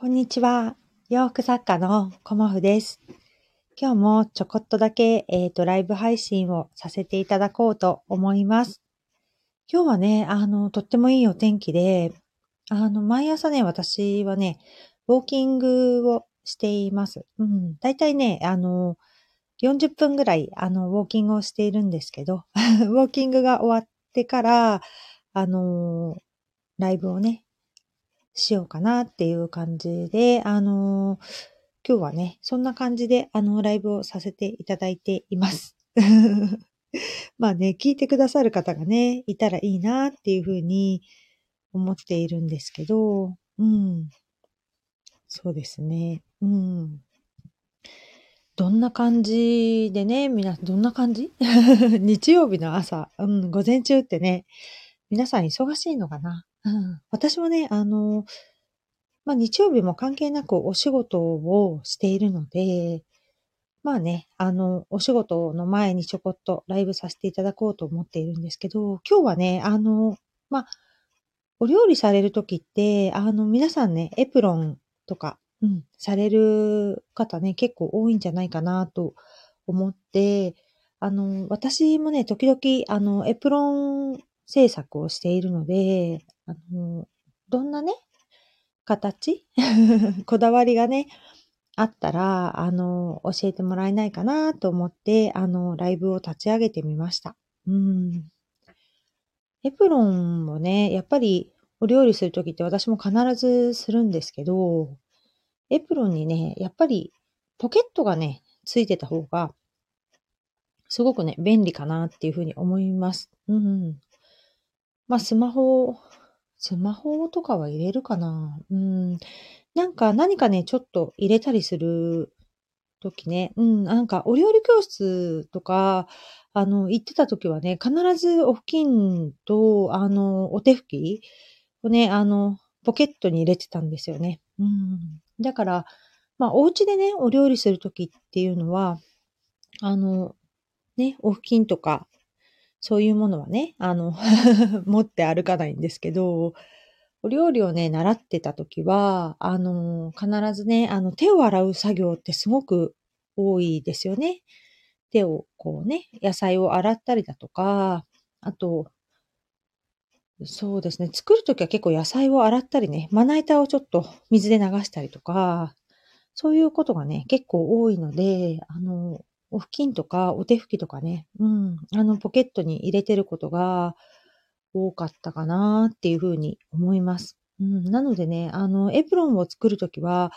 こんにちは。洋服作家のコモフです。今日もちょこっとだけ、えっ、と、ライブ配信をさせていただこうと思います。今日はね、あの、とってもいいお天気で、あの、毎朝ね、私はね、ウォーキングをしています。うん。だいたいね、あの、40分ぐらい、あの、ウォーキングをしているんですけど、ウォーキングが終わってから、あの、ライブをね、しようかなっていう感じで、あの今日はね、そんな感じで、あの、ライブをさせていただいています。まあね、聞いてくださる方がね、いたらいいなっていうふうに思っているんですけど、うん。そうですね。うん。どんな感じでね、みな、どんな感じ？日曜日の朝、うん、午前中ってね、皆さん忙しいのかな？うん、私もね、あの、まあ、日曜日も関係なくお仕事をしているので、まあね、あの、お仕事の前にちょこっとライブさせていただこうと思っているんですけど、今日はね、あの、まあ、お料理されるときって、あの、皆さんね、エプロンとか、うん、される方ね、結構多いんじゃないかなと思って、あの、私もね、時々、あの、エプロン制作をしているので、あの、どんなね、形？こだわりがね、あったら、あの、教えてもらえないかなと思って、あの、ライブを立ち上げてみました。うん。エプロンもね、やっぱりお料理するときって私も必ずするんですけど、エプロンにね、やっぱりポケットがね、ついてた方が、すごくね、便利かなっていうふうに思います。うん。まあ、スマホ、スマホとかは入れるかなうん。なんか何かね、ちょっと入れたりするときね、うん、なんかお料理教室とか、あの、行ってたときはね、必ずお布巾と、あの、お手拭きをね、あの、ポケットに入れてたんですよね。うん。だから、まあ、お家でね、お料理するときっていうのは、あの、ね、お布巾とか、そういうものはね、あの、持って歩かないんですけど、お料理をね、習ってた時は、あの、必ずね、あの、手を洗う作業ってすごく多いですよね。手をこうね、野菜を洗ったりだとか、あと、そうですね、作るときは結構野菜を洗ったりね、まな板をちょっと水で流したりとか、そういうことがね、結構多いので、あの、お布巾とかお手拭きとかね、うん、あの、ポケットに入れてることが多かったかなっていうふうに思います。うん、なのでね、あの、エプロンを作るときは、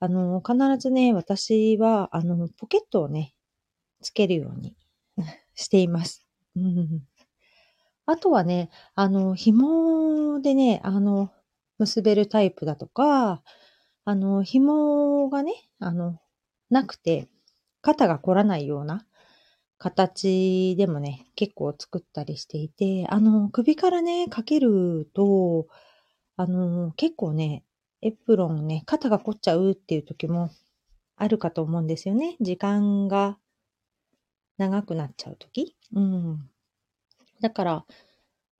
あの、必ずね、私は、あの、ポケットをね、つけるように しています。うん、あとはね、あの、紐でね、あの、結べるタイプだとか、あの、紐がね、あの、なくて、肩が凝らないような形でもね、結構作ったりしていて、あの、首からね、かけると、あの、結構ね、エプロンね、肩が凝っちゃうっていう時もあるかと思うんですよね。時間が長くなっちゃう時うん。だから、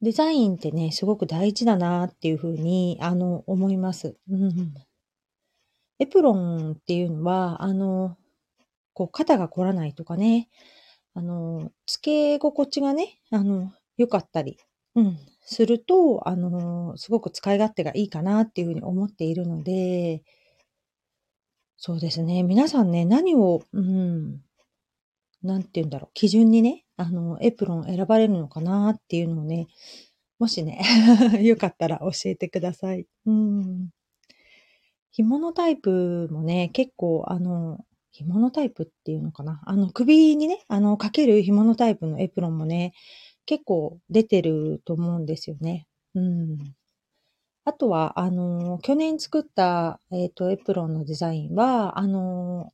デザインってね、すごく大事だなっていうふうに、あの、思います。うん。エプロンっていうのは、あの、こう、肩が凝らないとかね、あの、付け心地がね、あの、良かったり、うん、すると、あの、すごく使い勝手がいいかなっていうふうに思っているので、そうですね。皆さんね、何を、うん、なんて言うんだろう、基準にね、あの、エプロン選ばれるのかなっていうのをね、もしね、よかったら教えてください。うん。紐のタイプもね、結構、あの、紐のタイプっていうのかな？あの、首にね、あの、かける紐のタイプのエプロンもね、結構出てると思うんですよね。うん。あとは、あの、去年作った、えっ、と、エプロンのデザインは、あの、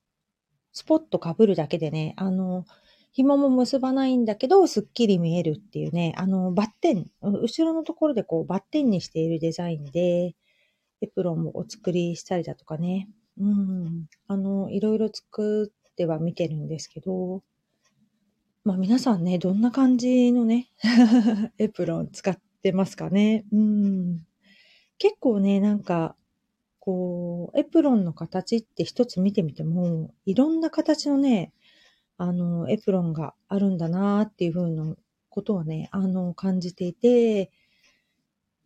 スポット被るだけでね、あの、紐も結ばないんだけど、すっきり見えるっていうね、あの、バッテン、後ろのところでこう、バッテンにしているデザインで、エプロンもお作りしたりだとかね、うん、あの、いろいろ作っては見てるんですけど、まあ皆さんね、どんな感じのね、エプロン使ってますかね？うん。結構ね、なんか、こう、エプロンの形って一つ見てみても、いろんな形のね、あの、エプロンがあるんだなっていうふうなことをね、あの、感じていて、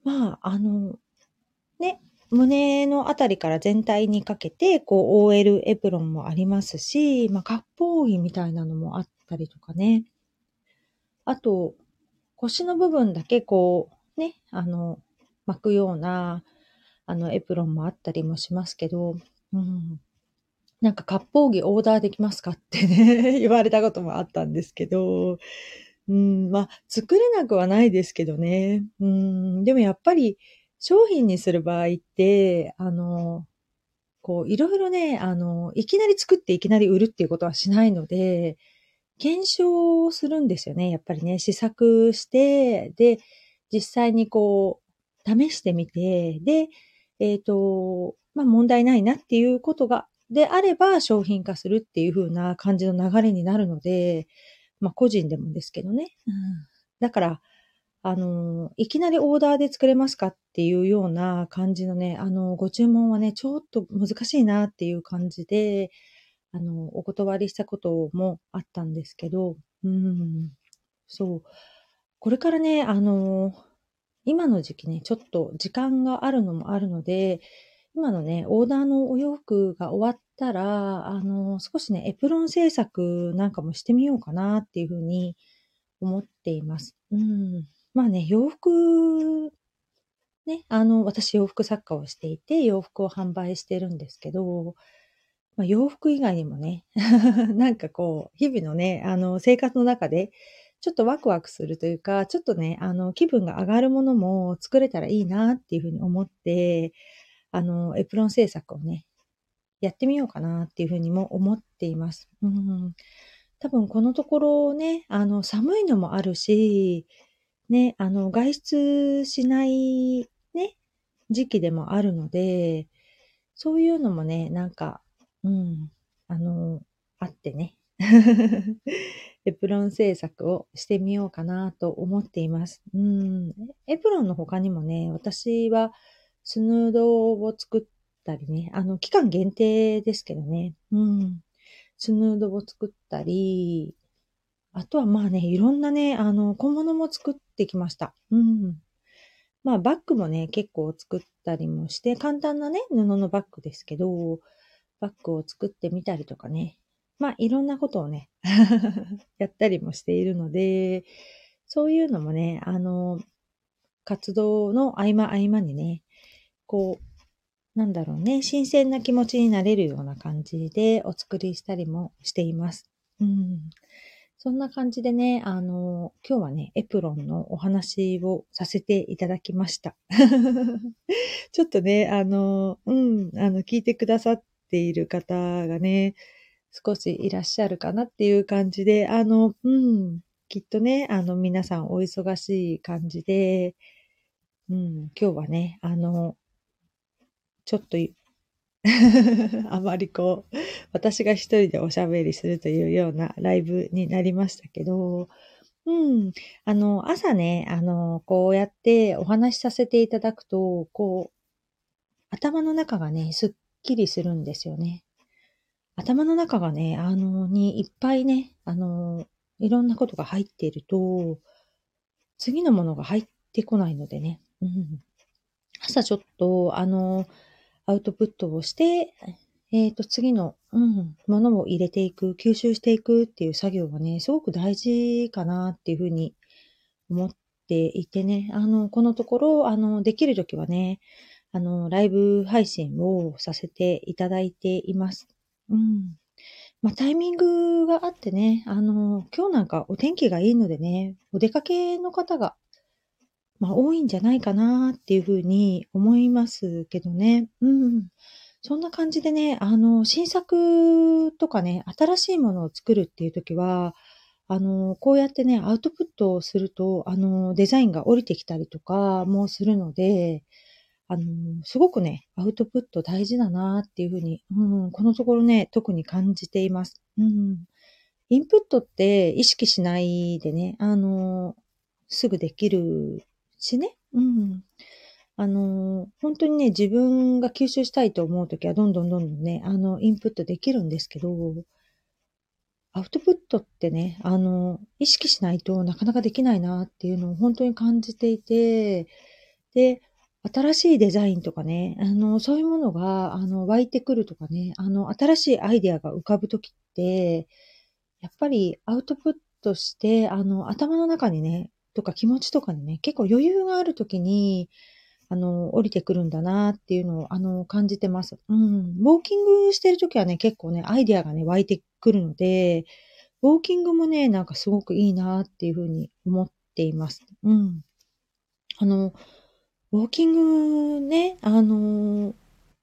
まあ、あの、ね、胸のあたりから全体にかけて、こう、OL エプロンもありますし、まあ、割烹着みたいなのもあったりとかね。あと、腰の部分だけこう、ね、あの、巻くような、あの、エプロンもあったりもしますけど、うん。なんか、割烹着オーダーできますかってね 言われたこともあったんですけど、うん、まあ、作れなくはないですけどね。うん、でもやっぱり、商品にする場合って、あの、こう、いろいろね、あの、いきなり作っていきなり売るっていうことはしないので、検証するんですよね。やっぱりね、試作して、で、実際にこう、試してみて、で、えっ、ー、と、まあ、問題ないなっていうことが、であれば商品化するっていう風な感じの流れになるので、まあ、個人でもですけどね。うん、だから、あの、いきなりオーダーで作れますかっていうような感じのね、あの、ご注文はね、ちょっと難しいなっていう感じで、あの、お断りしたこともあったんですけど、うん、そう。これからね、あの、今の時期ね、ちょっと時間があるのもあるので、今のね、オーダーのお洋服が終わったら、あの、少しね、エプロン制作なんかもしてみようかなっていうふうに思っています。うん。まあね、洋服、ね、あの、私洋服作家をしていて、洋服を販売してるんですけど、まあ、洋服以外にもね、なんかこう、日々のね、あの、生活の中で、ちょっとワクワクするというか、ちょっとね、あの、気分が上がるものも作れたらいいなっていうふうに思って、あの、エプロン制作をね、やってみようかなっていうふうにも思っています。うん、多分このところね、あの、寒いのもあるし、ね、あの、外出しないね、時期でもあるので、そういうのもね、なんか、うん。あの、あってね。エプロン制作をしてみようかなと思っています。うん。エプロンの他にもね、私はスヌードを作ったりね、あの、期間限定ですけどね。うん。スヌードを作ったり、あとはまあね、いろんなね、あの、小物も作ってきました。うん。まあ、バッグもね、結構作ったりもして、簡単なね、布のバッグですけど、バッグを作ってみたりとかね。まあ、いろんなことをね やったりもしているので、そういうのもね、あの、活動の合間合間にね、こう、なんだろうね、新鮮な気持ちになれるような感じでお作りしたりもしています。うん。そんな感じでね、あの、今日はね、エプロンのお話をさせていただきました。ちょっとね、あの、うん、あの、聞いてくださっている方がね、少しいらっしゃるかなっていう感じで、あの、うん、きっとね、あの、皆さんお忙しい感じで、うん、今日はね、あの、ちょっと あまりこう、私が一人でおしゃべりするというようなライブになりましたけど、うん。あの、朝ね、あの、こうやってお話しさせていただくと、こう、頭の中がね、すっきりするんですよね。頭の中がね、あの、にいっぱいね、あの、いろんなことが入っていると、次のものが入ってこないのでね。うん、朝ちょっと、あの、アウトプットをして、えっ、ー、と、次の、うん、ものを入れていく、吸収していくっていう作業がね、すごく大事かなっていうふうに思っていてね、あの、このところ、あの、できるときはね、あの、ライブ配信をさせていただいています。うん。まあ、タイミングがあってね、あの、今日なんかお天気がいいのでね、お出かけの方が、まあ、多いんじゃないかなっていうふうに思いますけどね。うん。そんな感じでね、あの、新作とかね、新しいものを作るっていう時は、あの、こうやってね、アウトプットをすると、あの、デザインが降りてきたりとかもするので、あの、すごくね、アウトプット大事だなっていうふうに、うん、このところね、特に感じています。うん。インプットって意識しないでね、あの、すぐできるしね。うん。あの、本当にね、自分が吸収したいと思うときは、どんどんどんどんね、あの、インプットできるんですけど、アウトプットってね、あの、意識しないとなかなかできないなっていうのを本当に感じていて、で、新しいデザインとかね、あの、そういうものが、あの、湧いてくるとかね、あの、新しいアイデアが浮かぶときって、やっぱりアウトプットして、あの、頭の中にね、とか気持ちとかにね、結構余裕があるときに、あの、降りてくるんだなっていうのを、あの、感じてます。うん。ウォーキングしてるときはね、結構ね、アイデアがね、湧いてくるので、ウォーキングもね、なんかすごくいいなっていうふうに思っています。うん。あの、ウォーキングね、あの、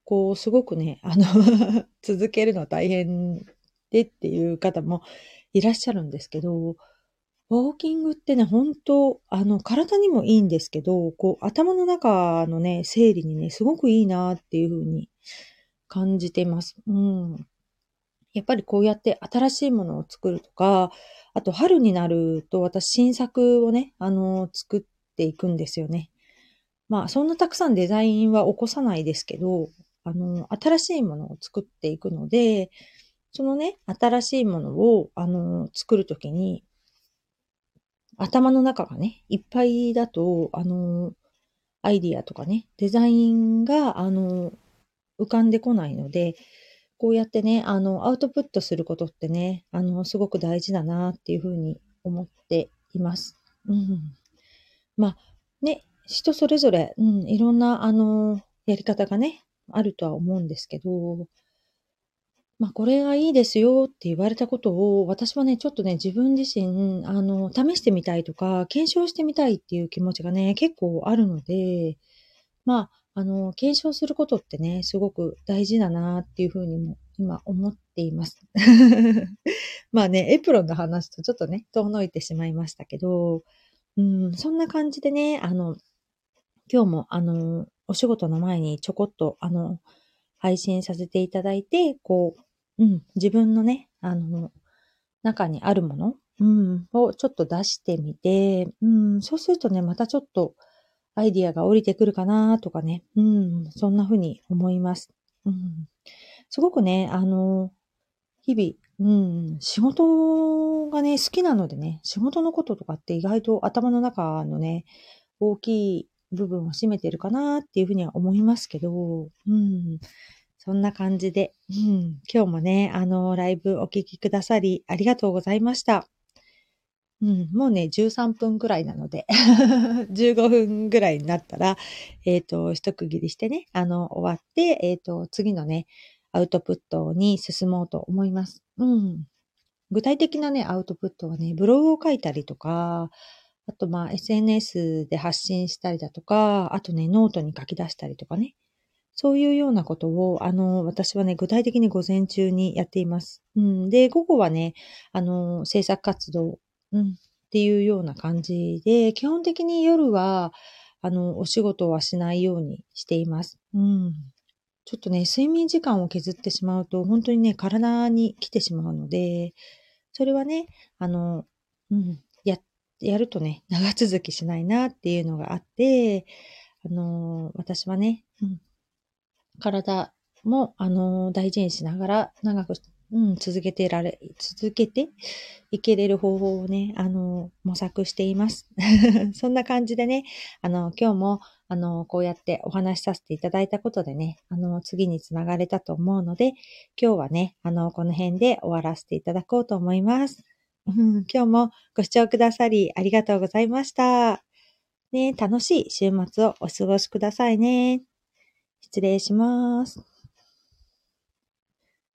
こう、すごくね、あの 続けるの大変でっていう方もいらっしゃるんですけど、ウォーキングってね、本当あの、体にもいいんですけど、こう、頭の中のね、整理にね、すごくいいなっていうふうに感じてます。うん。やっぱりこうやって新しいものを作るとか、あと春になると私新作をね、あの、作っていくんですよね。まあ、そんなたくさんデザインは起こさないですけど、あの、新しいものを作っていくので、そのね、新しいものを、あの、作るときに、頭の中がね、いっぱいだと、あの、アイディアとかね、デザインが、あの、浮かんでこないので、こうやってね、あの、アウトプットすることってね、あの、すごく大事だなっていうふうに思っています。うん。まあ、ね、人それぞれ、うん、いろんな、あの、やり方がね、あるとは思うんですけど、まあ、これがいいですよって言われたことを、私はね、ちょっとね、自分自身、あの、試してみたいとか、検証してみたいっていう気持ちがね、結構あるので、まあ、あの、検証することってね、すごく大事だなっていうふうにも今思っています。まあね、エプロンの話とちょっとね、遠のいてしまいましたけど、うん、そんな感じでね、あの、今日もあの、お仕事の前にちょこっとあの、配信させていただいて、こう、うん、自分のね、あの、中にあるもの、うん、をちょっと出してみて、うん、そうするとね、またちょっとアイディアが降りてくるかなとかね、うん、そんな風に思います。うん、すごくね、あの、日々、うん、仕事がね、好きなのでね、仕事のこととかって意外と頭の中のね、大きい部分を占めてるかなっていうふうには思いますけど、うん、そんな感じで、うん、今日もね、あの、ライブお聴きくださりありがとうございました。うん、もうね、13分くらいなので 15分ぐらいになったら、えっ、ー、と、一区切りしてね、あの、終わって、えっ、ー、と、次のね、アウトプットに進もうと思います。うん。具体的なね、アウトプットはね、ブログを書いたりとか、あとまあ SNS で発信したりだとか、あとね、ノートに書き出したりとかね。そういうようなことを、あの、私はね、具体的に午前中にやっています。うん。で、午後はね、あの、制作活動、うん、っていうような感じで、基本的に夜は、あの、お仕事はしないようにしています。うん。ちょっとね、睡眠時間を削ってしまうと、本当にね、体に来てしまうので、それはね、あの、うん、や、やるとね、長続きしないなっていうのがあって、あの、私はね、うん、体も、あの、大事にしながら長く、うん、続けてられ、続けていけれる方法をね、あの、模索しています。そんな感じでね、あの、今日も、あの、こうやってお話しさせていただいたことでね、あの、次につながれたと思うので、今日はね、あの、この辺で終わらせていただこうと思います。うん、今日もご視聴くださりありがとうございました。ね、楽しい週末をお過ごしくださいね。失礼します。